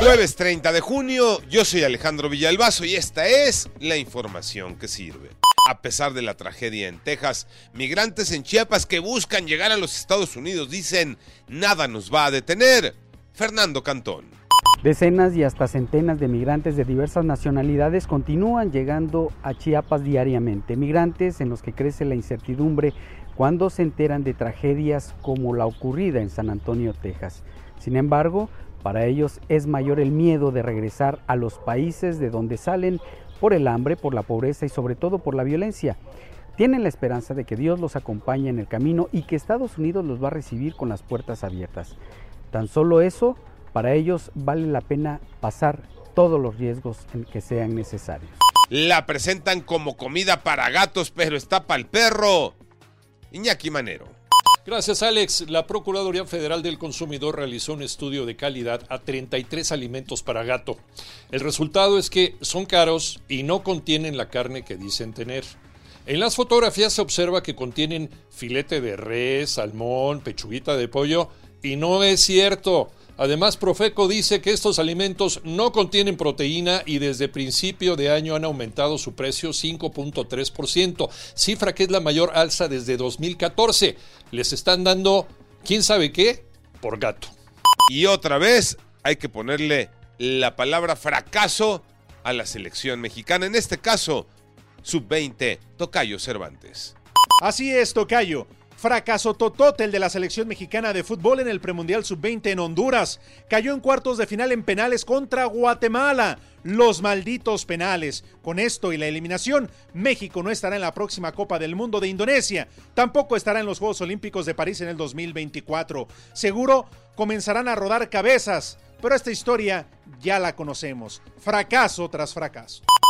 Jueves 30 de junio, yo soy Alejandro Villalbazo y esta es la información que sirve. A pesar de la tragedia en Texas, migrantes en Chiapas que buscan llegar a los Estados Unidos dicen, nada nos va a detener. Fernando Cantón. Decenas y hasta centenas de migrantes de diversas nacionalidades continúan llegando a Chiapas diariamente, migrantes en los que crece la incertidumbre cuando se enteran de tragedias como la ocurrida en San Antonio, Texas. Sin embargo, para ellos es mayor el miedo de regresar a los países de donde salen por el hambre, por la pobreza y sobre todo por la violencia. Tienen la esperanza de que Dios los acompañe en el camino y que Estados Unidos los va a recibir con las puertas abiertas. Tan solo eso para ellos vale la pena pasar todos los riesgos en que sean necesarios. La presentan como comida para gatos, pero está para el perro. Iñaki Manero. Gracias, Alex. La Procuraduría Federal del Consumidor realizó un estudio de calidad a 33 alimentos para gato. El resultado es que son caros y no contienen la carne que dicen tener. En las fotografías se observa que contienen filete de res, salmón, pechuguita de pollo y no es cierto. Además, Profeco dice que estos alimentos no contienen proteína y desde principio de año han aumentado su precio 5.3%, cifra que es la mayor alza desde 2014. Les están dando, ¿quién sabe qué? Por gato. Y otra vez hay que ponerle la palabra fracaso a la selección mexicana, en este caso, sub-20, Tocayo Cervantes. Así es, Tocayo. Fracaso totote el de la selección mexicana de fútbol en el premundial sub-20 en Honduras. Cayó en cuartos de final en penales contra Guatemala. Los malditos penales. Con esto y la eliminación, México no estará en la próxima Copa del Mundo de Indonesia. Tampoco estará en los Juegos Olímpicos de París en el 2024. Seguro comenzarán a rodar cabezas, pero esta historia ya la conocemos. Fracaso tras fracaso.